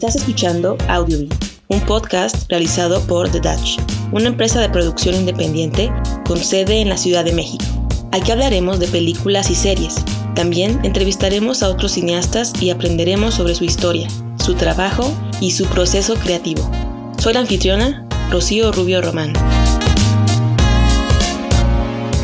Estás escuchando Audiobee, un podcast realizado por The Dutch, una empresa de producción independiente con sede en la Ciudad de México. Aquí hablaremos de películas y series. También entrevistaremos a otros cineastas y aprenderemos sobre su historia, su trabajo y su proceso creativo. Soy la anfitriona, Rocío Rubio Román.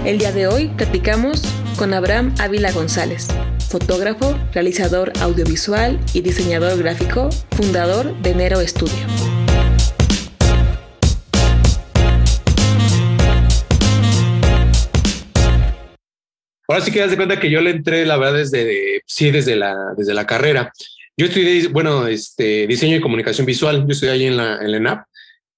El día de hoy platicamos con Abraham Ávila González, fotógrafo, realizador audiovisual y diseñador gráfico, fundador de Nero Studio. Ahora sí que das de cuenta que yo le entré, la verdad, desde, sí, desde la, desde la carrera. Yo estudié, bueno, este, diseño y comunicación visual. Yo estudié ahí en la, en la ENAP,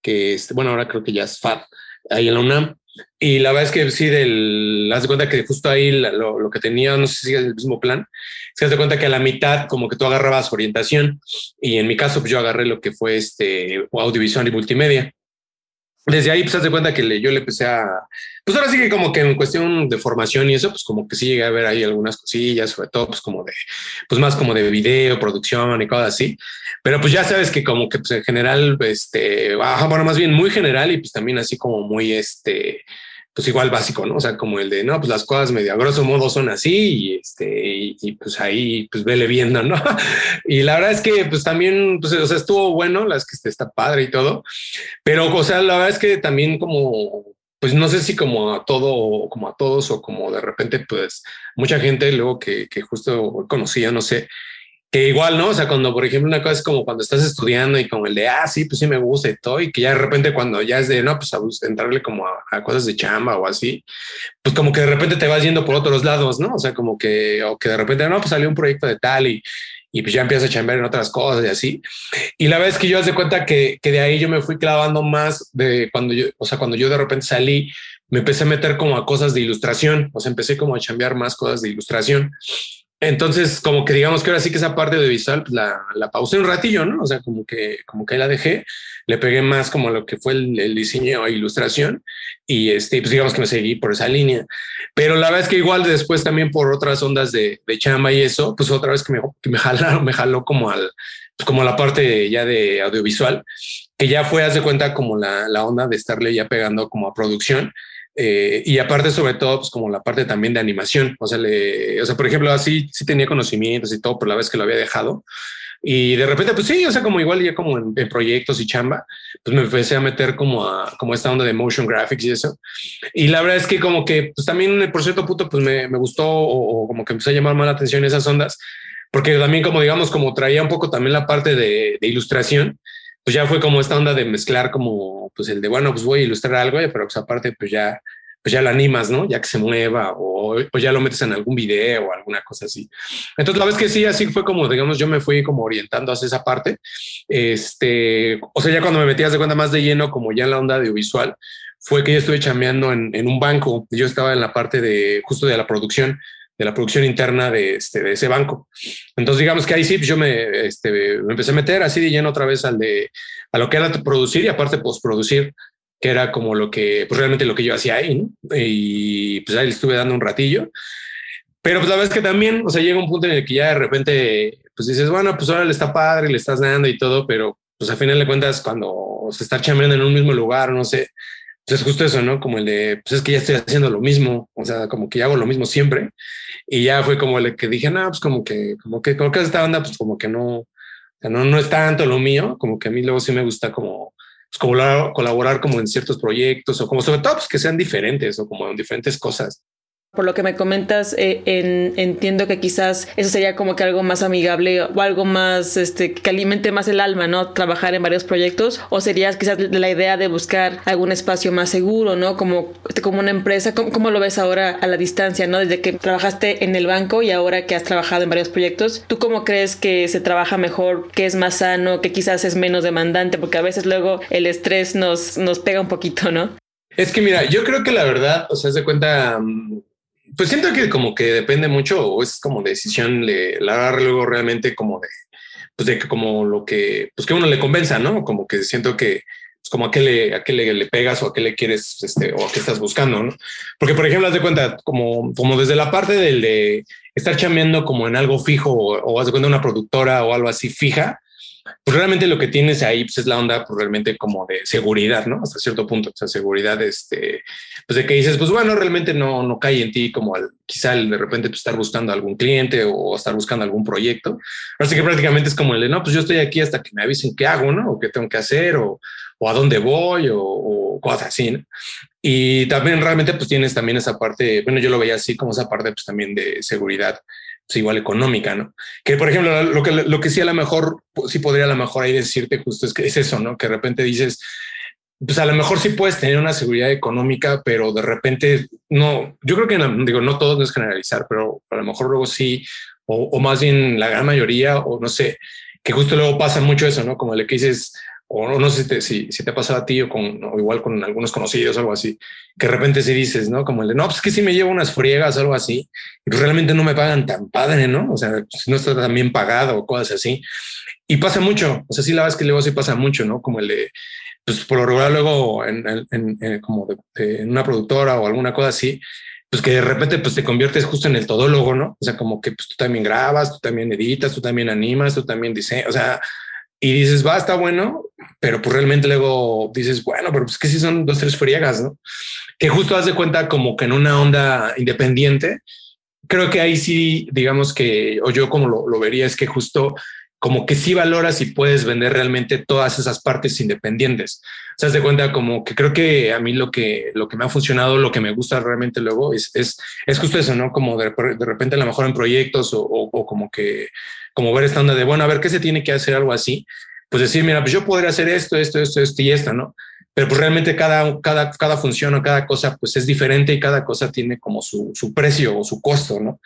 que, este, bueno, ahora creo que ya es FAD, ahí en la UNAM. Y la verdad es que sí, del, haz de cuenta que justo ahí lo, lo, que tenía, no sé si es el mismo plan, se das de cuenta que a la mitad como que tú agarrabas orientación y en mi caso pues yo agarré lo que fue este audiovisual y multimedia. Desde ahí, pues, haz de cuenta que yo le empecé a, pues ahora sí que como que en cuestión de formación y eso, pues como que sí llegué a ver ahí algunas cosillas, sobre todo, pues como de, pues más como de video, producción y cosas así. Pero pues ya sabes que como que pues en general, este, bueno, más bien muy general y pues también así como muy, este, pues igual básico, ¿no? O sea, como el de, no, pues las cosas medio a grosso modo son así y este, y, pues ahí pues vele viendo, ¿no? y la verdad es que pues también, pues, o sea, estuvo bueno, las que está padre y todo, pero, o sea, la verdad es que también como, pues no sé si como a todo, como a todos o como de repente, pues mucha gente luego que, que justo conocía, no sé, que igual, ¿no? O sea, cuando, por ejemplo, una cosa es como cuando estás estudiando y como el de, ah, sí, pues sí me gusta y todo, y que ya de repente cuando ya es de, no, pues a entrarle como a, cosas de chamba o así, pues como que de repente te vas yendo por otros lados, ¿no? O sea, como que, o que de repente, no, pues salió un proyecto de tal y, y pues ya empiezas a chambear en otras cosas y así. Y la vez que yo hace cuenta que, que de ahí yo me fui clavando más de cuando yo, o sea, cuando yo de repente salí, me empecé a meter como a cosas de ilustración, o sea, empecé como a chambear más cosas de ilustración. Entonces, como que digamos que ahora sí que esa parte de visual pues, la, la pausé un ratillo, ¿no? O sea, como que, como que la dejé, le pegué más como lo que fue el, diseño e ilustración y este, pues digamos que me seguí por esa línea. Pero la verdad es que igual después también por otras ondas de, de chamba y eso, pues otra vez que me, que me jalaron, me jaló como al, pues como la parte ya de audiovisual, que ya fue, hace cuenta, como la, la onda de estarle ya pegando como a producción eh, y aparte, sobre todo, pues como la parte también de animación. O sea, le, o sea, por ejemplo, así sí tenía conocimientos y todo, por la vez que lo había dejado. Y de repente, pues sí, o sea, como igual ya como en, proyectos y chamba, pues me empecé a meter como a como esta onda de motion graphics y eso. Y la verdad es que como que, pues también por cierto punto, pues me, me gustó o, como que empecé a llamar más la atención esas ondas, porque también como digamos, como traía un poco también la parte de, de ilustración, pues ya fue como esta onda de mezclar como pues el de bueno pues voy a ilustrar algo pero pues aparte pues ya pues ya lo animas no ya que se mueva o, pues ya lo metes en algún video o alguna cosa así. Entonces la vez que sí así fue como digamos yo me fui como orientando hacia esa parte este o sea ya cuando me metías de cuenta más de lleno como ya en la onda audiovisual fue que yo estuve chameando en, en un banco. Yo estaba en la parte de justo de la producción de la producción interna de, este, de ese banco. Entonces, digamos que ahí sí, pues yo me, este, me empecé a meter así de lleno otra vez al de, a lo que era producir y aparte postproducir, que era como lo que, pues realmente lo que yo hacía ahí. Y pues ahí le estuve dando un ratillo. Pero pues la verdad que también, o sea, llega un punto en el que ya de repente, pues dices, bueno, pues ahora le está padre, le estás dando y todo, pero pues a final de cuentas, cuando se está chambeando en un mismo lugar, no sé, pues es justo eso, ¿no? Como el de, pues es que ya estoy haciendo lo mismo, o sea, como que hago lo mismo siempre. Y ya fue como el que dije, no, pues como que, como que, como que esta banda, pues como que no, no, no es tanto lo mío, como que a mí luego sí me gusta como, pues como colaborar como en ciertos proyectos o como sobre todo pues que sean diferentes o como en diferentes cosas. Por lo que me comentas, eh, entiendo que quizás eso sería como que algo más amigable o algo más este, que alimente más el alma, ¿no? Trabajar en varios proyectos. O sería quizás la idea de buscar algún espacio más seguro, ¿no? Como, como una empresa. ¿Cómo, ¿Cómo, lo ves ahora a la distancia, ¿no? Desde que trabajaste en el banco y ahora que has trabajado en varios proyectos, ¿tú cómo crees que se trabaja mejor, que es más sano, que quizás es menos demandante? Porque a veces luego el estrés nos, nos pega un poquito, ¿no? Es que mira, yo creo que la verdad, o sea, se cuenta, mm, pues siento que como que depende mucho o es como decisión le, la luego realmente como de, pues de que como lo que, pues que uno le convenza, ¿no? Como que siento que pues como a qué le, a qué le, pegas o a qué le quieres, este, o a qué estás buscando, ¿no? Porque, por ejemplo, haz de cuenta, como, como desde la parte del de estar chambeando como en algo fijo o, o haz de cuenta una productora o algo así fija, pues realmente lo que tienes ahí pues es la onda pues realmente como de seguridad, ¿no? Hasta cierto punto, o sea, seguridad, este, pues de que dices, pues bueno, realmente no, no cae en ti como al, quizá de repente pues, estar buscando algún cliente o estar buscando algún proyecto. Así que prácticamente es como el de, no, pues yo estoy aquí hasta que me avisen qué hago, ¿no? O qué tengo que hacer o, o a dónde voy o, o cosas así, ¿no? Y también realmente pues tienes también esa parte, bueno, yo lo veía así como esa parte pues también de seguridad pues igual económica, ¿no? Que por ejemplo, lo que, lo que sí a lo mejor, sí podría a lo mejor ahí decirte justo es que es eso, ¿no? Que de repente dices, pues a lo mejor sí puedes tener una seguridad económica, pero de repente no, yo creo que digo, no todos no es generalizar, pero a lo mejor luego sí, o, o, más bien la gran mayoría, o no sé, que justo luego pasa mucho eso, ¿no? Como le que dices, o no sé si te, si, si te ha pasado a ti o, con, o igual con algunos conocidos algo así, que de repente si dices, ¿no? Como el de, no, pues que si me llevo unas friegas algo así, y pues realmente no me pagan tan padre, ¿no? O sea, si no está tan bien pagado o cosas así. Y pasa mucho, o sea, sí la verdad es que luego sí pasa mucho, ¿no? Como el de, pues por lo regular luego en, en, en como de, en una productora o alguna cosa así, pues que de repente pues te conviertes justo en el todólogo, ¿no? O sea, como que pues tú también grabas, tú también editas, tú también animas, tú también diseñas, o sea, y dices, va, está bueno, pero pues realmente luego dices, bueno, pero pues que si son dos, tres friegas, ¿no? Que justo haz de cuenta como que en una onda independiente, creo que ahí sí, digamos que, o yo como lo, lo vería, es que justo como que sí valoras y puedes vender realmente todas esas partes independientes. Se das de cuenta como que creo que a mí lo que, lo que me ha funcionado, lo que me gusta realmente luego es, es, es justo eso, ¿no? Como de, repente a lo mejor en proyectos o, o, o, como que, como ver esta onda de, bueno, a ver qué se tiene que hacer algo así. Pues decir, mira, pues yo podría hacer esto, esto, esto, esto y esto, ¿no? Pero pues realmente cada, cada, cada función o cada cosa pues es diferente y cada cosa tiene como su, su precio o su costo, ¿no?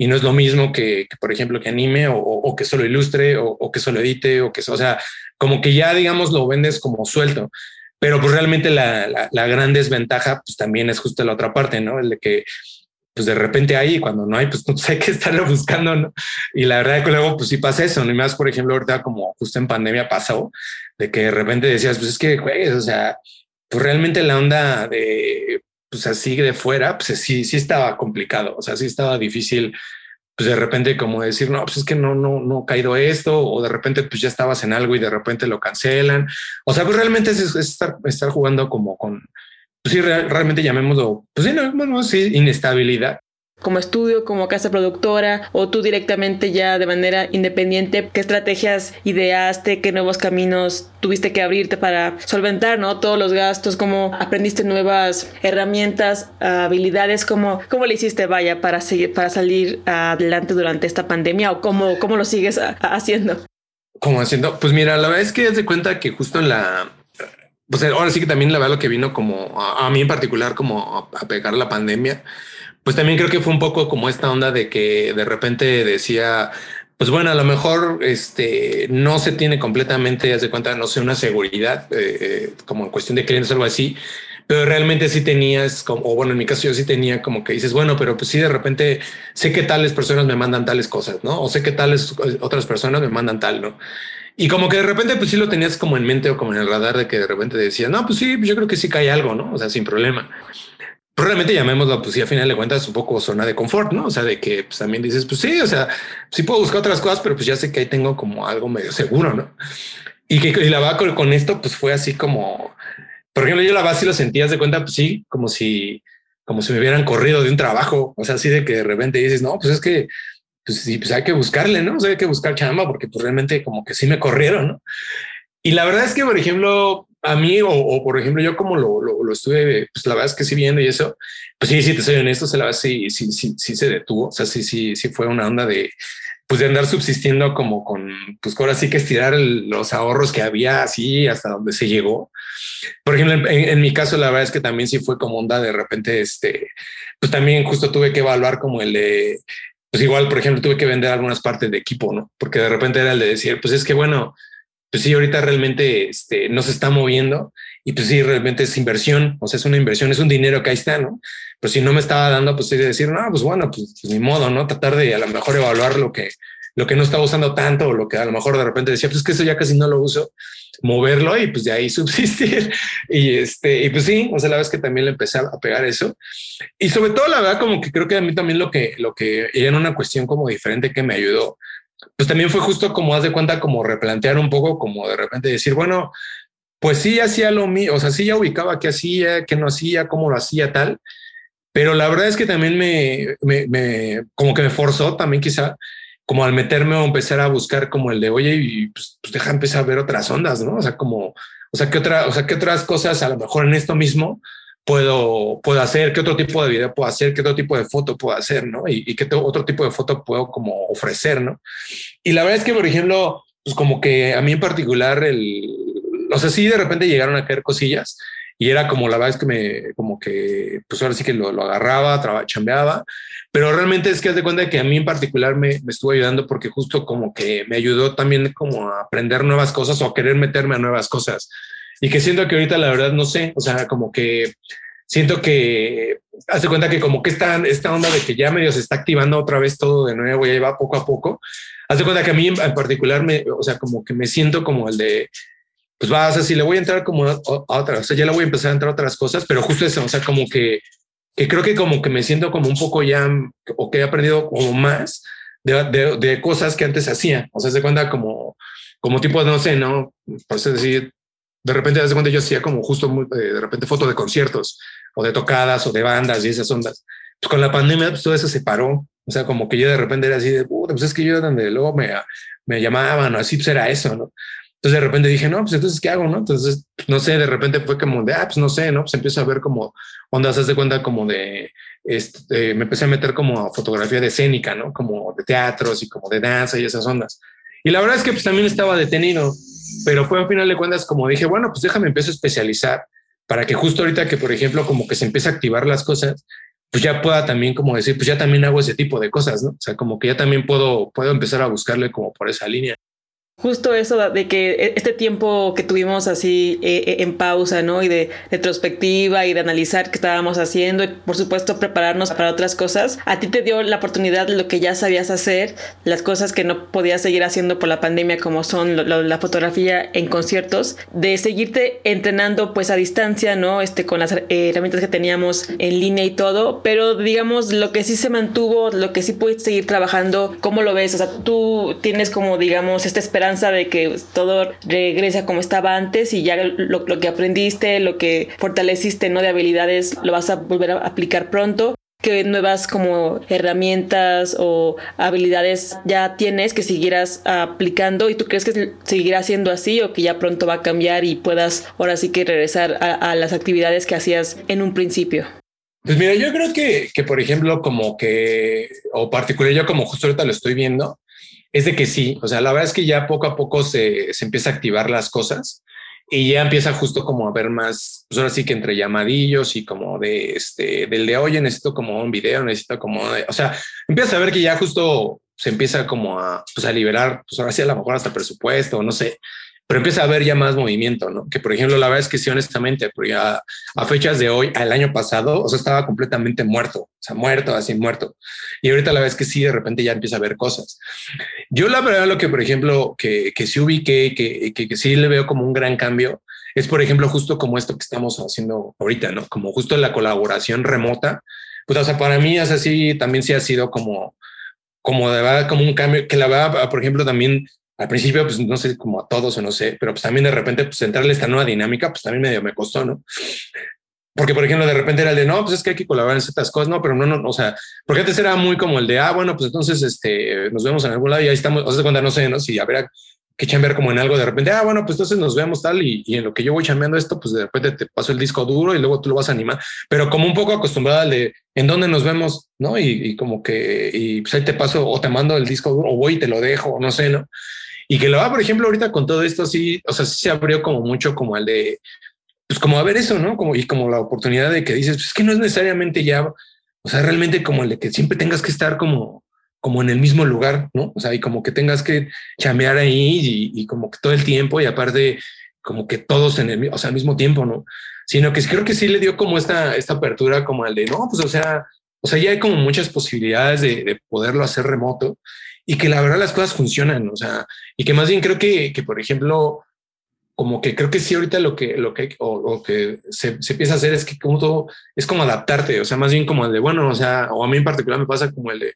y no es lo mismo que, por ejemplo, que anime o, que solo ilustre o, o, que solo edite o que, o sea, como que ya, digamos, lo vendes como suelto. Pero pues realmente la, la, la gran desventaja pues también es justo la otra parte, ¿no? El de que pues de repente hay cuando no hay, pues no hay que estarlo buscando, ¿no? Y la verdad que luego pues sí pasa eso. Y más, por ejemplo, ahorita como justo en pandemia pasó, de que de repente decías, pues es que juegues, o sea, pues realmente la onda de pues así de fuera, pues sí, sí estaba complicado, o sea, sí estaba difícil, pues de repente como decir, no, pues es que no, no, no ha caído esto, o de repente pues ya estabas en algo y de repente lo cancelan, o sea, pues realmente es, es estar, estar jugando como con, pues sí, real, realmente llamémoslo, pues sí, no, bueno, sí, inestabilidad, como estudio, como casa productora o tú directamente ya de manera independiente, qué estrategias ideaste, qué nuevos caminos tuviste que abrirte para solventar, ¿no? Todos los gastos, cómo aprendiste nuevas herramientas, habilidades, cómo, cómo le hiciste, vaya, para seguir, para salir adelante durante esta pandemia o cómo, cómo lo sigues haciendo. ¿Cómo haciendo? Pues mira, la verdad es que haz de cuenta que justo en la, pues ahora sí que también la verdad lo que vino como a, a mí en particular como a, a pegar la pandemia, pues también creo que fue un poco como esta onda de que de repente decía, pues bueno, a lo mejor este no se tiene completamente, haz de cuenta, no sé, una seguridad eh, como en cuestión de clientes o algo así, pero realmente sí tenías como, o bueno, en mi caso yo sí tenía como que dices, bueno, pero pues sí, de repente sé que tales personas me mandan tales cosas, ¿no? O sé que tales otras personas me mandan tal, ¿no? Y como que de repente pues sí lo tenías como en mente o como en el radar de que de repente decía, no, pues sí, yo creo que sí cae algo, ¿no? O sea, sin problema realmente llamémoslo, pues sí, a final de cuentas, un poco zona de confort, ¿no? O sea, de que pues, también dices, pues sí, o sea, sí puedo buscar otras cosas, pero pues ya sé que ahí tengo como algo medio seguro, ¿no? Y que y la va con, con, esto, pues fue así como, por ejemplo, yo la base lo sentías de cuenta, pues sí, como si, como si me hubieran corrido de un trabajo, o sea, así de que de repente dices, no, pues es que, pues sí, pues hay que buscarle, ¿no? O sea, hay que buscar chamba porque pues realmente como que sí me corrieron, ¿no? Y la verdad es que, por ejemplo, a mí, o, o, por ejemplo, yo como lo, lo, lo, estuve, pues la verdad es que sí viendo y eso, pues sí, sí, te soy honesto, se la verdad sí, sí, sí, sí se detuvo. O sea, sí, sí, sí fue una onda de, pues de andar subsistiendo como con, pues ahora sí que estirar el, los ahorros que había así hasta donde se llegó. Por ejemplo, en, en, mi caso, la verdad es que también sí fue como onda de repente, este, pues también justo tuve que evaluar como el de, pues igual, por ejemplo, tuve que vender algunas partes de equipo, ¿no? Porque de repente era el de decir, pues es que bueno, pues sí, ahorita realmente este, no se está moviendo y pues sí, realmente es inversión, o sea, es una inversión, es un dinero que ahí está, ¿no? Pero si no me estaba dando, pues sí, de decir, no, pues bueno, pues, pues, ni modo, ¿no? Tratar de a lo mejor evaluar lo que, lo que no estaba usando tanto o lo que a lo mejor de repente decía, pues es que eso ya casi no lo uso, moverlo y pues de ahí subsistir. Y este, y pues sí, o sea, la es que también le empecé a pegar eso. Y sobre todo, la verdad, como que creo que a mí también lo que, lo que era una cuestión como diferente que me ayudó pues también fue justo como haz de cuenta, como replantear un poco, como de repente decir, bueno, pues sí hacía lo mío, o sea, sí ya ubicaba qué hacía, qué no hacía, cómo lo hacía, tal. Pero la verdad es que también me, me, como que me forzó también quizá como al meterme o empezar a buscar como el de, oye, y pues, pues, deja empezar a ver otras ondas, ¿no? O sea, como, o sea, qué otra, o sea, qué otras cosas a lo mejor en esto mismo puedo, puedo hacer, qué otro tipo de video puedo hacer, qué otro tipo de foto puedo hacer, ¿no? Y, y qué otro tipo de foto puedo como ofrecer, ¿no? Y la verdad es que, por ejemplo, pues como que a mí en particular el, o sea, sí de repente llegaron a caer cosillas y era como la verdad es que me, como que, pues ahora sí que lo, lo agarraba, traba, chambeaba, pero realmente es que haz de cuenta que a mí en particular me, me, estuvo ayudando porque justo como que me ayudó también como a aprender nuevas cosas o a querer meterme a nuevas cosas y que siento que ahorita la verdad no sé, o sea, como que siento que hace cuenta que como que esta, esta onda de que ya medio se está activando otra vez todo de nuevo y ahí va poco a poco. Hace cuenta que a mí en particular me, o sea, como que me siento como el de pues vas así, le voy a entrar como a, otras, o sea, ya le voy a empezar a entrar a otras cosas, pero justo eso, o sea, como que, que creo que como que me siento como un poco ya, o que he aprendido como más de, de, cosas que antes hacía, o sea, se cuenta como, como tipo, no sé, ¿no? Por decir, de repente, de cuenta yo hacía como justo muy, eh, de repente fotos de conciertos o de tocadas o de bandas y esas ondas. Pues con la pandemia, pues todo eso se paró. O sea, como que yo de repente era así de, pues es que yo donde luego me, me llamaban o así, pues era eso, ¿no? Entonces de repente dije, no, pues entonces, ¿qué hago? No, entonces, no sé, de repente fue como de, ah, pues no sé, no, pues empiezo a ver como ondas, haz de cuenta como de, este, me empecé a meter como a fotografía de escénica, ¿no? Como de teatros y como de danza y esas ondas. Y la verdad es que pues también estaba detenido, pero fue al final de cuentas como dije, bueno, pues déjame empiezo a especializar para que justo ahorita que, por ejemplo, como que se empiece a activar las cosas, pues ya pueda también como decir, pues ya también hago ese tipo de cosas, ¿no? O sea, como que ya también puedo, puedo empezar a buscarle como por esa línea. Justo eso de que e, este tiempo que tuvimos así eh, eh, en pausa, ¿no? Y de retrospectiva y de analizar qué estábamos haciendo y por supuesto prepararnos para otras cosas, a ti te dio la oportunidad de lo que ya sabías hacer, las cosas que no podías seguir haciendo por la pandemia como son la fotografía en conciertos, de seguirte entrenando pues a distancia, ¿no? Este, con las herramientas que teníamos en línea y todo, pero digamos lo que sí se mantuvo, lo que sí puedes seguir trabajando, ¿cómo lo ves? O sea, tú tienes como digamos esta esperanza de que todo regresa como estaba antes y ya lo, que aprendiste, lo que fortaleciste, ¿no? De habilidades, lo vas a volver a aplicar pronto qué nuevas como herramientas o habilidades ya tienes que siguieras aplicando y tú crees que seguirá siendo así o que ya pronto va a cambiar y puedas ahora sí que regresar a, a las actividades que hacías en un principio. Pues mira, yo creo que, que, por ejemplo, como que, o particular, yo como justo ahorita lo estoy viendo, es de que sí, o sea, la verdad es que ya poco a poco se, se empieza a activar las cosas y ya empieza justo como a ver más, pues ahora sí que entre llamadillos y como de este, del de oye, necesito como un video, necesito como, o sea, empieza a ver que ya justo se empieza como a, pues a liberar, pues ahora sí a lo mejor hasta presupuesto, no sé, pero empieza a haber ya más movimiento, ¿no? Que por ejemplo, la verdad es que sí, honestamente, pero ya a fechas de hoy, al año pasado, o sea, estaba completamente muerto, o sea, muerto, así muerto. Y ahorita la verdad es que sí, de repente ya empieza a ver cosas. Yo la verdad lo que, por ejemplo, que, que sí ubiqué, que, que, que sí le veo como un gran cambio, es por ejemplo justo como esto que estamos haciendo ahorita, ¿no? Como justo la colaboración remota. Pues, o sea, para mí es así, también sí ha sido como, como de verdad, como un cambio que la verdad, por ejemplo, también al principio, pues no sé, como a todos o no sé, pero pues también de repente, pues entrarle esta nueva dinámica, pues también medio me costó, ¿no? Porque, por ejemplo, de repente era el de, no, pues es que hay que colaborar en ciertas cosas, no, pero no, no, o sea, porque antes era muy como el de, ah, bueno, pues entonces, este, nos vemos en algún lado y ahí estamos, o sea, cuando no sé, ¿no? Si habrá que chambear como en algo de repente, ah, bueno, pues entonces nos vemos tal y, en lo que yo voy chambeando esto, pues de repente te paso el disco duro y luego tú lo vas a animar, pero como un poco acostumbrada al de en dónde nos vemos, ¿no? Y, y, como que, y pues ahí te paso o te mando el disco duro o voy y te lo dejo, no sé, ¿no? Y que lo va, por ejemplo, ahorita con todo esto, sí, o sea, sí se abrió como mucho como el de, pues como a ver eso, ¿no? Como, y como la oportunidad de que dices, pues es que no es necesariamente ya, o sea, realmente como el de que siempre tengas que estar como, como en el mismo lugar, ¿no? O sea, y como que tengas que chamear ahí y, y como que todo el tiempo y aparte como que todos en el, o sea, al mismo tiempo, ¿no? Sino que creo que sí le dio como esta, esta apertura como al de, no, pues o sea, o sea, ya hay como muchas posibilidades de, de poderlo hacer remoto y que la verdad las cosas funcionan, o sea, y que más bien creo que, que por ejemplo, como que creo que sí ahorita lo que, lo que, o, que se, se, empieza a hacer es que como todo, es como adaptarte, o sea, más bien como el de, bueno, o sea, o a mí en particular me pasa como el de,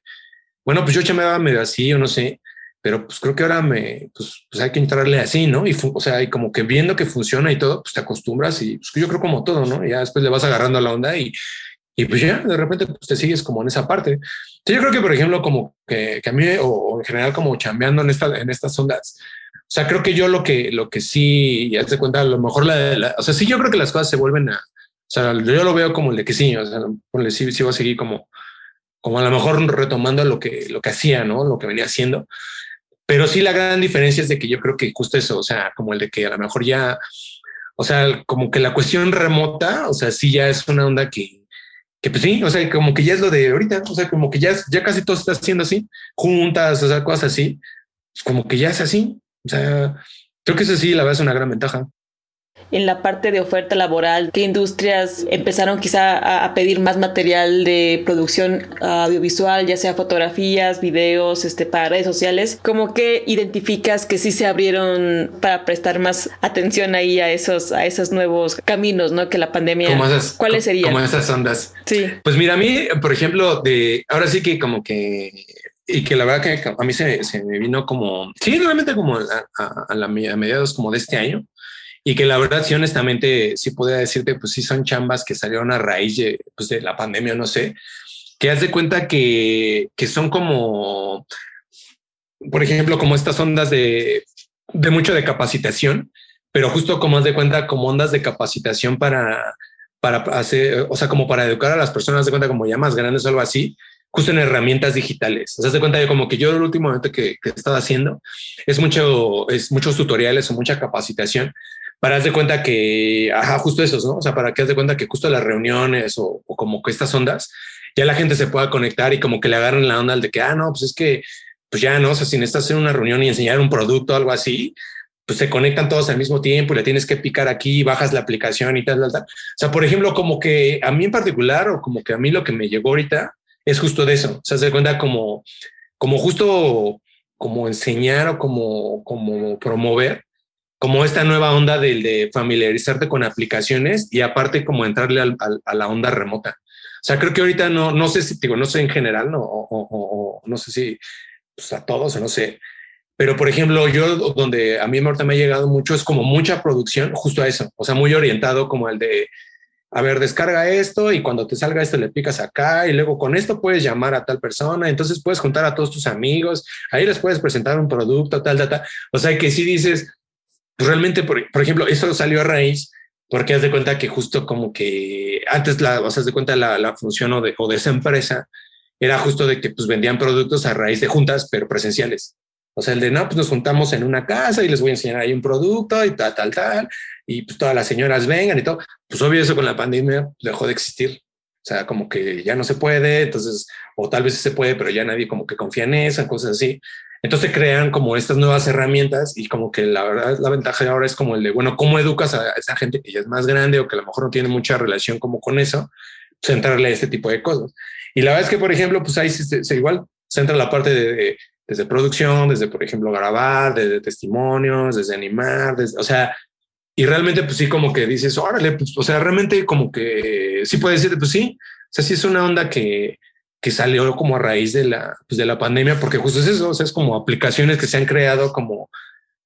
bueno, pues yo me daba medio así o no sé, pero pues creo que ahora me, pues, pues hay que entrarle así, ¿no? Y, o sea, y como que viendo que funciona y todo, pues te acostumbras y pues, yo creo como todo, ¿no? ya después le vas agarrando la onda y, y pues ya de repente pues te sigues como en esa parte. yo creo que, por ejemplo, como que, que a mí o, en general como chambeando en, esta, en estas ondas, o sea, creo que yo lo que, lo que sí, ya te cuenta, a lo mejor la, o sea, sí, yo creo que las cosas se vuelven a, o sea, yo lo veo como el de que sí, o sea, sí, sí va a seguir como, como a lo mejor retomando lo que, lo que hacía, ¿no? Lo que venía haciendo. Pero sí la gran diferencia es de que yo creo que justo eso, o sea, como el de que a lo mejor ya, o sea, como que la cuestión remota, o sea, sí ya es una onda que, que pues sí, o sea, como que ya es lo de ahorita, o sea, como que ya, ya casi todo está haciendo así, juntas, o sea, cosas así, como que ya es así, o sea, creo que eso sí, la verdad es una gran ventaja en la parte de oferta laboral, qué industrias empezaron quizá a, pedir más material de producción audiovisual, ya sea fotografías, videos, este, para redes sociales, como que identificas que sí se abrieron para prestar más atención ahí a esos, a esos nuevos caminos, ¿no? Que la pandemia, ¿cuáles serían? Como esas ondas. Sí. Pues mira, a mí, por ejemplo, de ahora sí que como que y que la verdad que a mí se, se me vino como, sí, realmente como a, a, la, a mediados como de este año, y que la verdad, sí, honestamente, sí podría decirte, pues sí son chambas que salieron a raíz de, pues, de la pandemia, no sé, que haz de cuenta que, que son como, por ejemplo, como estas ondas de, de mucho de capacitación, pero justo como haz de cuenta, como ondas de capacitación para, para hacer, o sea, como para educar a las personas de cuenta como ya más grandes o algo así, justo en herramientas digitales. O sea, de cuenta de como que yo el último momento que, que he estado haciendo es mucho, es muchos tutoriales o mucha capacitación para de cuenta que, ajá, justo esos, ¿no? O sea, para que haz de cuenta que justo las reuniones o, como que estas ondas, ya la gente se pueda conectar y como que le agarren la onda al de que, ah, no, pues es que, pues ya no, o sea, si necesitas hacer una reunión y enseñar un producto o algo así, pues se conectan todos al mismo tiempo y le tienes que picar aquí, bajas la aplicación y tal, tal, tal. O sea, por ejemplo, como que a mí en particular o como que a mí lo que me llegó ahorita es justo de eso. O sea, se cuenta como, como justo como enseñar o como, como promover como esta nueva onda del de familiarizarte con aplicaciones y aparte como entrarle al, a la onda remota. O sea, creo que ahorita no, no sé si digo, no sé en general, no, o, no sé si pues, a todos o no sé, pero por ejemplo, yo donde a mí ahorita me ha llegado mucho es como mucha producción justo a eso, o sea, muy orientado como el de, a ver, descarga esto y cuando te salga esto le picas acá y luego con esto puedes llamar a tal persona, entonces puedes juntar a todos tus amigos, ahí les puedes presentar un producto, tal, tal, tal. O sea, que si dices, pues, realmente, por, ejemplo, eso salió a raíz porque haz de cuenta que justo como que antes la, o sea, de cuenta la, función o de, esa empresa era justo de que pues vendían productos a raíz de juntas, pero presenciales. O sea, el de no, pues nos juntamos en una casa y les voy a enseñar ahí un producto y tal, tal, tal. Y pues todas las señoras vengan y todo. Pues obvio, eso con la pandemia dejó de existir. O sea, como que ya no se puede. Entonces, o tal vez se puede, pero ya nadie como que confía en eso, cosas así. Entonces crean como estas nuevas herramientas y como que la verdad la ventaja ahora es como el de, bueno, ¿cómo educas a esa gente que ya es más grande o que a lo mejor no tiene mucha relación como con eso? Centrarle pues, a este tipo de cosas. Y la verdad es que, por ejemplo, pues ahí se, se igual centra la parte de, desde producción, desde, por ejemplo, grabar, desde testimonios, desde animar, desde, o sea, y realmente, pues sí, como que dices, órale, pues, o sea, realmente como que sí puede decir, pues sí, o sea, sí es una onda que, que salió como a raíz de la, pues de la pandemia, porque justo es eso, es como aplicaciones que se han creado como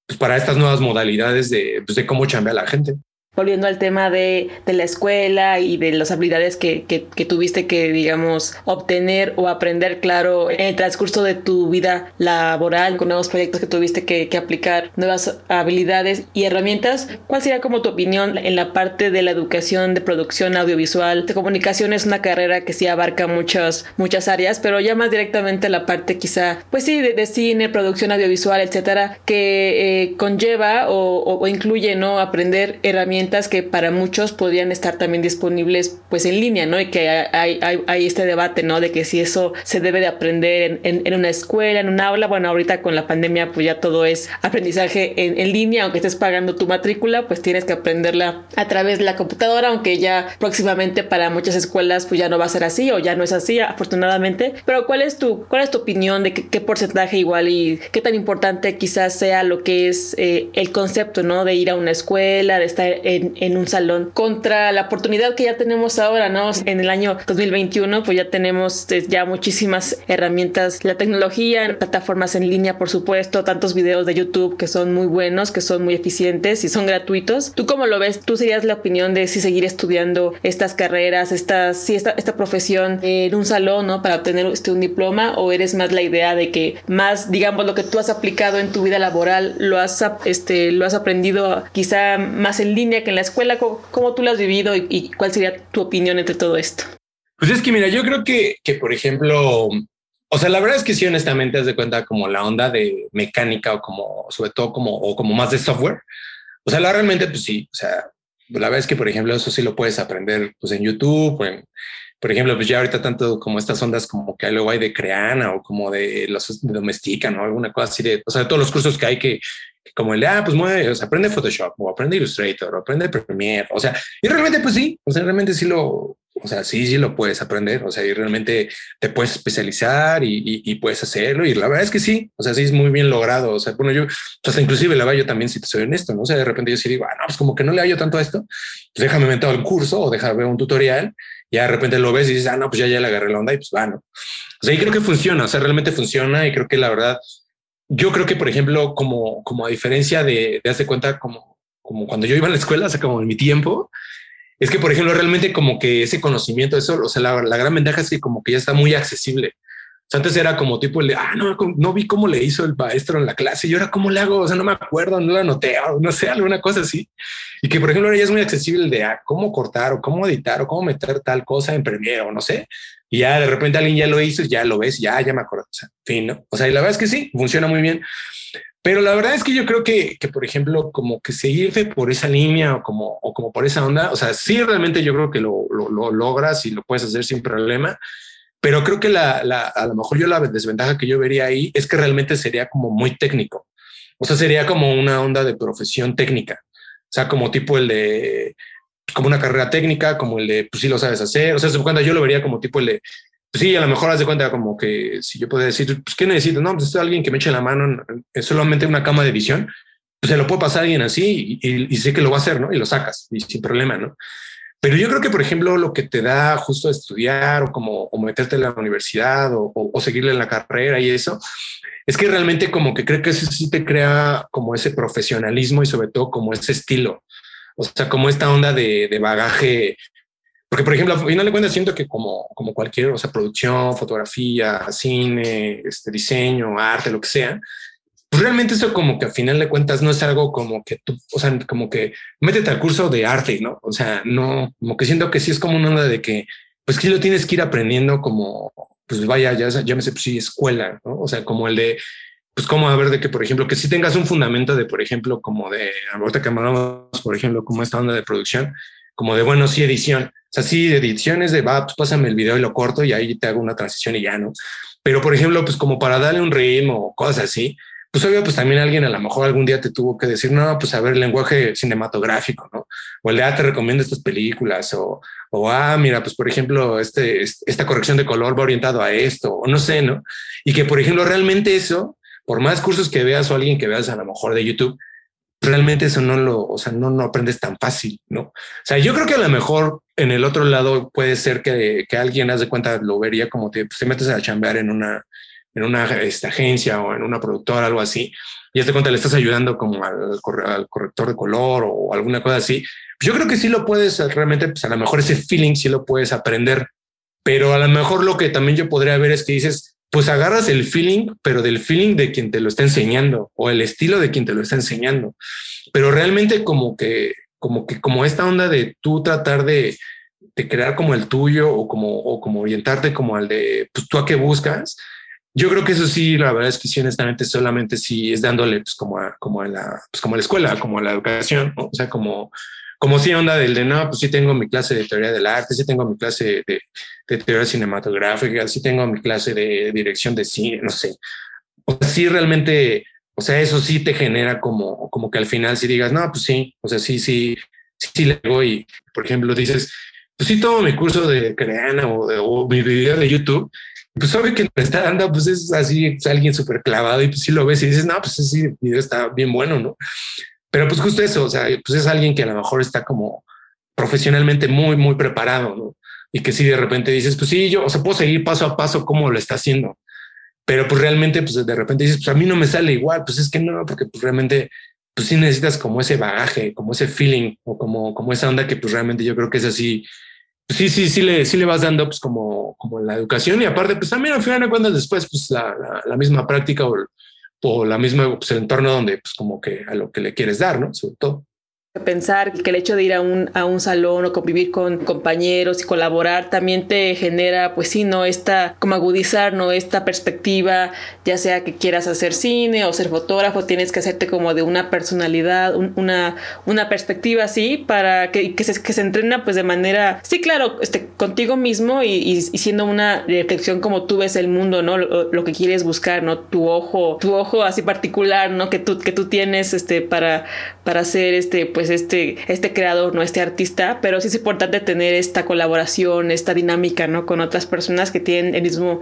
pues para estas nuevas modalidades de, pues de cómo chambea la gente volviendo al tema de, de, la escuela y de las habilidades que, que, tuviste que, digamos, obtener o aprender, claro, en el transcurso de tu vida laboral, con nuevos proyectos que tuviste que, que, aplicar, nuevas habilidades y herramientas, ¿cuál sería como tu opinión en la parte de la educación de producción audiovisual? De comunicación es una carrera que sí abarca muchas, muchas áreas, pero ya más directamente la parte quizá, pues sí, de, cine, producción audiovisual, etcétera, que eh, conlleva o, o, o incluye, ¿no? Aprender herramientas que para muchos podrían estar también disponibles pues en línea, ¿no? Y que hay, hay, hay este debate, ¿no? De que si eso se debe de aprender en, en, una escuela, en un aula, bueno, ahorita con la pandemia pues ya todo es aprendizaje en, en, línea, aunque estés pagando tu matrícula, pues tienes que aprenderla a través de la computadora, aunque ya próximamente para muchas escuelas pues ya no va a ser así o ya no es así, afortunadamente. Pero ¿cuál es tu, cuál es tu opinión de qué, porcentaje igual y qué tan importante quizás sea lo que es eh, el concepto, ¿no? De ir a una escuela, de estar... Eh, en, en, un salón contra la oportunidad que ya tenemos ahora, ¿no? En el año 2021, pues ya tenemos eh, ya muchísimas herramientas, la tecnología, plataformas en línea, por supuesto, tantos videos de YouTube que son muy buenos, que son muy eficientes y son gratuitos. ¿Tú cómo lo ves? ¿Tú serías la opinión de si seguir estudiando estas carreras, estas, si esta, esta profesión en un salón, ¿no? Para obtener este, un diploma o eres más la idea de que más, digamos, lo que tú has aplicado en tu vida laboral lo has, este, lo has aprendido quizá más en línea que en la escuela? ¿Cómo, tú lo has vivido y, cuál sería tu opinión entre todo esto? Pues es que mira, yo creo que, que por ejemplo, o sea, la verdad es que sí, honestamente, haz de cuenta como la onda de mecánica o como, sobre todo como, o como más de software. O sea, la realmente, pues sí, o sea, la verdad es que, por ejemplo, eso sí lo puedes aprender pues en YouTube, en, por ejemplo, pues ya ahorita tanto como estas ondas como que luego hay de Creana o como de los de Domestican o alguna cosa así de, o sea, todos los cursos que hay que, como el de, ah, pues mueve, o sea, aprende Photoshop o aprende Illustrator o aprende Premiere, o sea, y realmente pues sí, o sea, realmente sí lo, o sea, sí, sí lo puedes aprender, o sea, y realmente te puedes especializar y, y, puedes hacerlo. Y la verdad es que sí, o sea, sí es muy bien logrado. O sea, bueno, yo, hasta inclusive la verdad yo también, si te soy honesto, ¿no? O sea, de repente yo sí digo, ah, no, pues como que no le hallo tanto a esto, pues déjame meter el curso o déjame ver un tutorial. Y de repente lo ves y dices, ah, no, pues ya, ya le agarré la onda y pues va, ¿no? O sea, y creo que funciona, o sea, realmente funciona y creo que la verdad, yo creo que, por ejemplo, como, como a diferencia de, de hace cuenta, como, como cuando yo iba a la escuela, o sea, como en mi tiempo, es que, por ejemplo, realmente como que ese conocimiento, eso, o sea, la, la gran ventaja es que como que ya está muy accesible. O sea, antes era como tipo el de, ah, no, no vi cómo le hizo el maestro en la clase y ahora cómo le hago, o sea, no me acuerdo, no lo anoté, no sé, alguna cosa así. Y que, por ejemplo, ahora ya es muy accesible el de ah, cómo cortar o cómo editar o cómo meter tal cosa en Premiere o no sé. Y ya de repente alguien ya lo hizo, ya lo ves, ya, ya me acuerdo. O sea, fin, ¿no? O sea, y la verdad es que sí, funciona muy bien. Pero la verdad es que yo creo que, que, por ejemplo, como que seguirte por esa línea o como, o como por esa onda, o sea, sí realmente yo creo que lo, lo, logras y lo puedes hacer sin problema, pero creo que la, la, a lo mejor yo la desventaja que yo vería ahí es que realmente sería como muy técnico. O sea, sería como una onda de profesión técnica. O sea, como tipo el de, como una carrera técnica, como el de, pues sí lo sabes hacer. O sea, cuando yo lo vería como tipo el de, pues sí, a lo mejor haz de cuenta como que si yo puedo decir, pues, ¿qué necesito? No, pues es alguien que me eche la mano en, solamente una cama de visión, pues se lo puede pasar a alguien así y, sé que lo va a hacer, ¿no? Y lo sacas y sin problema, ¿no? Pero yo creo que, por ejemplo, lo que te da justo estudiar o como o meterte en la universidad o, o, seguirle en la carrera y eso, es que realmente como que creo que eso sí te crea como ese profesionalismo y sobre todo como ese estilo. O sea, como esta onda de, de bagaje porque, por ejemplo, a final de cuentas, siento que como, como cualquier, o sea, producción, fotografía, cine, este, diseño, arte, lo que sea, pues realmente eso como que a final de cuentas no es algo como que tú, o sea, como que métete al curso de arte, ¿no? O sea, no, como que siento que sí es como una onda de que, pues que lo tienes que ir aprendiendo como, pues vaya, ya, ya me sé, pues sí, escuela, ¿no? O sea, como el de, pues como a de que, por ejemplo, que si tengas un fundamento de, por ejemplo, como de, ahorita que hablamos, por ejemplo, como esta onda de producción, como de, bueno, sí, edición, sea, sí, ediciones de, va, pues pásame el video y lo corto y ahí te hago una transición y ya, ¿no? Pero, por ejemplo, pues como para darle un ritmo o cosas así, pues obvio, pues también alguien a lo mejor algún día te tuvo que decir, no, pues a ver, lenguaje cinematográfico, ¿no? O el de, ah, te recomiendo estas películas, o, o ah, mira, pues por ejemplo, este, esta corrección de color va orientado a esto, o no sé, ¿no? Y que, por ejemplo, realmente eso, por más cursos que veas o alguien que veas a lo mejor de YouTube, realmente eso no lo, o sea, no, no aprendes tan fácil, ¿no? O sea, yo creo que a lo mejor en el otro lado puede ser que, que alguien, haz de cuenta, lo vería como te, pues, te metes a chambear en una, en una esta, agencia o en una productora, algo así, y de cuenta le estás ayudando como al, al corrector de color o alguna cosa así. Yo creo que sí lo puedes realmente, pues a lo mejor ese feeling sí lo puedes aprender, pero a lo mejor lo que también yo podría ver es que dices, pues agarras el feeling, pero del feeling de quien te lo está enseñando o el estilo de quien te lo está enseñando. Pero realmente como que, como que, como esta onda de tú tratar de, de crear como el tuyo o como, o como orientarte como al de, pues tú a qué buscas. Yo creo que eso sí, la verdad es que sí, honestamente, solamente sí es dándole pues como a, como a la, pues como a la escuela, como a la educación, o sea, como, como si onda del de no, pues sí tengo mi clase de teoría del arte, sí tengo mi clase de, de teoría cinematográfica, sí tengo mi clase de dirección de cine, no sé. O sea, sí realmente, o sea, eso sí te genera como, como que al final si digas, no, pues sí, o sea, sí, sí, sí, le y, por ejemplo, dices, pues sí tomo mi curso de creana o, o mi video de YouTube, pues sabe que me está dando, pues es así, es alguien súper clavado y pues sí lo ves y dices, no, pues ese video está bien bueno, ¿no? Pero pues justo eso, o sea, pues es alguien que a lo mejor está como profesionalmente muy, muy preparado, ¿no? Y que si de repente dices, pues sí, yo, o sea, puedo seguir paso a paso cómo lo está haciendo. Pero pues realmente, pues de repente dices, pues a mí no me sale igual, pues es que no, porque pues realmente, pues sí necesitas como ese bagaje, como ese feeling o como, como esa onda que pues realmente yo creo que es así, sí, sí, sí le, sí le vas dando pues como, como la educación y aparte pues también al final de cuentas después pues la, la, misma práctica o, o la misma pues, el entorno donde pues como que a lo que le quieres dar, ¿no? Sobre todo pensar que el hecho de ir a un, a un salón o convivir con compañeros y colaborar también te genera, pues sí, ¿no? Esta, como agudizar, ¿no? Esta perspectiva, ya sea que quieras hacer cine o ser fotógrafo, tienes que hacerte como de una personalidad, una, una perspectiva así, para que, que, se, que se entrena pues de manera, sí, claro, este, contigo mismo y, y, siendo una reflexión como tú ves el mundo, ¿no? Lo, lo, que quieres buscar, ¿no? Tu ojo, tu ojo así particular, ¿no? Que tú, que tú tienes, este, para, para hacer, este, pues, este, este creador, ¿no? Este artista, pero sí es importante tener esta colaboración, esta dinámica, ¿no? Con otras personas que tienen el mismo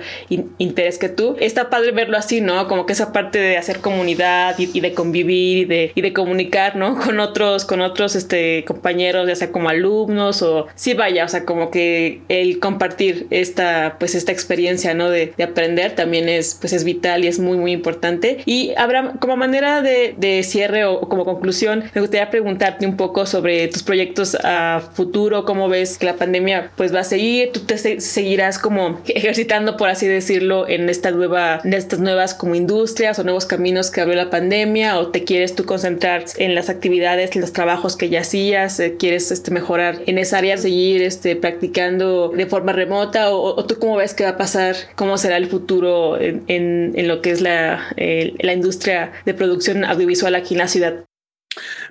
interés que tú. Está padre verlo así, ¿no? Como que esa parte de hacer comunidad y, de convivir y de, y de comunicar, ¿no? Con otros, con otros, este, compañeros, ya sea como alumnos o sí vaya, o sea, como que el compartir esta, pues esta experiencia, ¿no? De, de aprender también es, pues es vital y es muy, muy importante. Y habrá, como manera de, de cierre o como conclusión, me gustaría preguntar un poco sobre tus proyectos a futuro, cómo ves que la pandemia pues va a seguir, tú te seguirás como ejercitando, por así decirlo, en esta nueva, en estas nuevas como industrias o nuevos caminos que abrió la pandemia, o te quieres tú concentrar en las actividades, en los trabajos que ya hacías, eh, quieres este, mejorar en esa área, seguir este, practicando de forma remota, o, tú cómo ves que va a pasar, cómo será el futuro en, lo que es la, la industria de producción audiovisual aquí en la ciudad.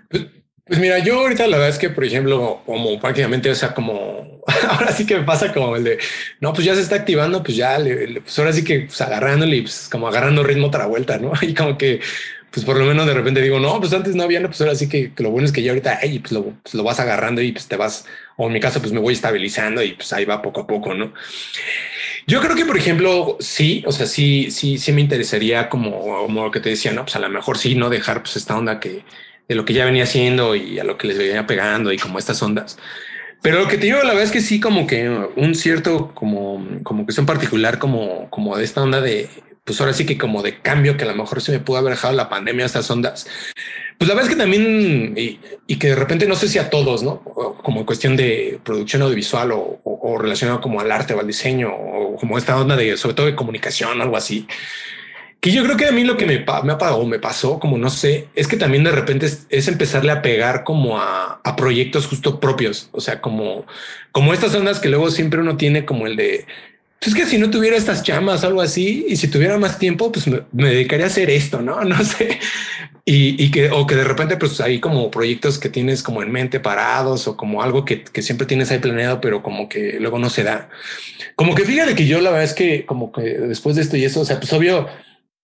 Pues, pues mira, yo ahorita la verdad es que, por ejemplo, como prácticamente, o sea, como ahora sí que me pasa como el de no, pues ya se está activando, pues ya, pues ahora sí que pues agarrándole, pues como agarrando ritmo otra vuelta, no? Y como que, pues por lo menos de repente digo, no, pues antes no había, no, pues ahora sí que, lo bueno es que ya ahorita, hey, pues lo, pues lo vas agarrando y pues te vas, o en mi caso, pues me voy estabilizando y pues ahí va poco a poco, no? Yo creo que, por ejemplo, sí, o sea, sí, sí, sí me interesaría como, como lo que te decía, no, pues a lo mejor sí, no dejar pues esta onda que de lo que ya venía haciendo y a lo que les venía pegando y como estas ondas. Pero lo que te digo, la verdad es que sí, como que un cierto, como, como que son particular, como, como de esta onda de, pues ahora sí que como de cambio que a lo mejor se me pudo haber dejado la pandemia estas ondas. Pues la verdad es que también, y, que de repente no sé si a todos, ¿no? Como cuestión de producción audiovisual o, o, relacionado como al arte o al diseño o como esta onda de, sobre todo de comunicación, algo así que yo creo que a mí lo que me, me apagó, me pasó, como no sé, es que también de repente es, empezarle a pegar como a, proyectos justo propios. O sea, como, como estas ondas que luego siempre uno tiene como el de, pues es que si no tuviera estas chamas algo así, y si tuviera más tiempo, pues me, dedicaría a hacer esto, ¿no? No sé. Y, que, o que de repente, pues hay como proyectos que tienes como en mente parados o como algo que, que siempre tienes ahí planeado, pero como que luego no se da. Como que fíjate que yo la verdad es que como que después de esto y eso, o sea, pues obvio,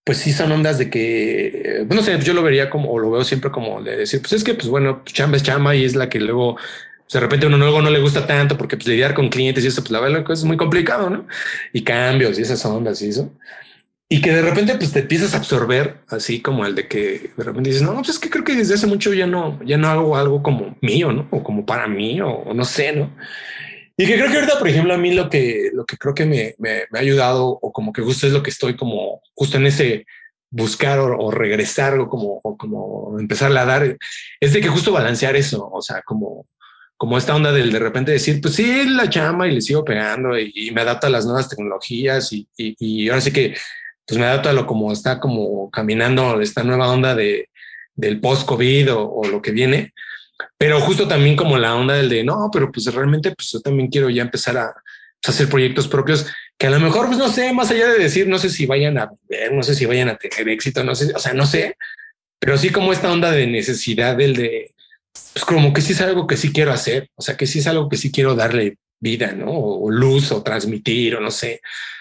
pues sí son ondas de que, no sé, yo lo vería como, o lo veo siempre como de decir, pues es que, pues bueno, chamba es chamba y es la que luego, pues de repente uno luego no le gusta tanto porque pues lidiar con clientes y eso, pues la verdad es muy complicado, ¿no? Y cambios y esas ondas y eso. Y que de repente pues te empiezas a absorber así como el de que de repente dices, no, pues es que creo que desde hace mucho ya no, ya no hago algo como mío, ¿no? O como para mí, o no sé, ¿no? Y que creo que ahorita, por ejemplo, a mí lo que, lo que creo que me, me, ha ayudado o como que justo es lo que estoy como justo en ese buscar o, regresar o como, o como empezar a dar, es de que justo balancear eso, o sea, como, como esta onda del de repente decir, pues sí, la chama y le sigo pegando y, me adapta a las nuevas tecnologías y, y, ahora sí que pues me adapto a lo como está como caminando esta nueva onda de, del post-COVID o, lo que viene, pero justo también como la onda del de no, pero pues realmente pues yo también quiero ya empezar a, pues, hacer proyectos propios que a lo mejor pues no sé, más allá de decir, no sé si vayan a ver, no sé si vayan a tener éxito, no sé, o sea, no sé, pero sí como esta onda de necesidad del de, pues como que sí es algo que sí quiero hacer, o sea, que sí es algo que sí quiero darle vida, ¿no? O, luz o transmitir o no sé,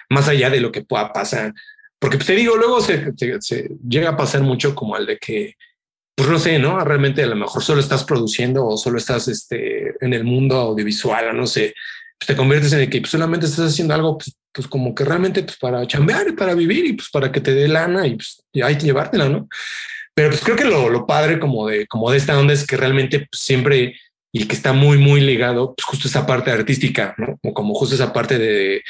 más allá de lo que pueda pasar. Porque pues te digo, luego se, se llega a pasar mucho como el de que pues no sé, ¿no? Realmente a lo mejor solo estás produciendo o solo estás este, en el mundo audiovisual, no sé, pues te conviertes en el que pues, solamente estás haciendo algo, pues, pues, como que realmente pues para chambear y para vivir y pues para que te dé lana y pues y hay que llevártela, ¿no? Pero pues creo que lo, lo padre como de, como de esta onda es que realmente pues, siempre y que está muy, muy ligado, pues justo esa parte artística, ¿no? como justo esa parte de,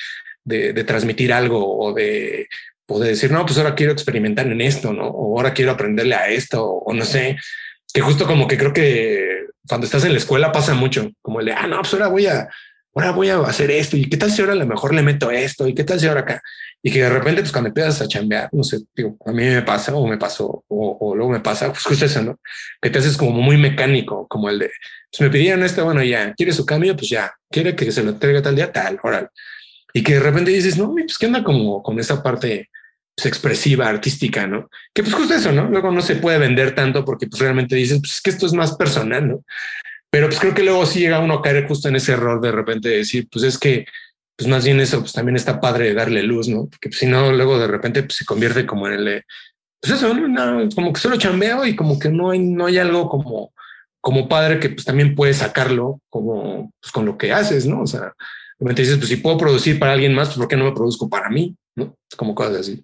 de transmitir algo o de, o de decir, no, pues ahora quiero experimentar en esto, ¿no? O ahora quiero aprenderle a esto, o no sé, que justo como que creo que cuando estás en la escuela pasa mucho, como el de, ah, no, pues ahora voy a, ahora voy a hacer esto, y qué tal si ahora a lo mejor le meto esto, y qué tal si ahora acá, y que de repente, pues cuando empiezas a chambear, no sé, digo, a mí me pasa, o me pasó, o, luego me pasa, pues justo eso, ¿no? Que te haces como muy mecánico, como el de, pues me pidieron esto, bueno, ya, ¿quiere su cambio? Pues ya, ¿quiere que se lo entregue tal día? Tal, oral. Y que de repente dices, no, pues qué onda como con esa parte pues, expresiva, artística, ¿no? Que pues justo eso, ¿no? Luego no se puede vender tanto porque pues realmente dices, pues es que esto es más personal, ¿no? Pero pues creo que luego sí llega uno a caer justo en ese error de repente decir, pues es que, pues más bien eso, pues también está padre de darle luz, ¿no? Porque pues, si no, luego de repente pues, se convierte como en el, pues eso, ¿no? como que solo chambeo y como que no hay, no hay algo como, como padre que pues también puedes sacarlo como pues, con lo que haces, ¿no? O sea, realmente dices, pues si puedo producir para alguien más, pues ¿por qué no me produzco para mí? ¿No? Como cosas así.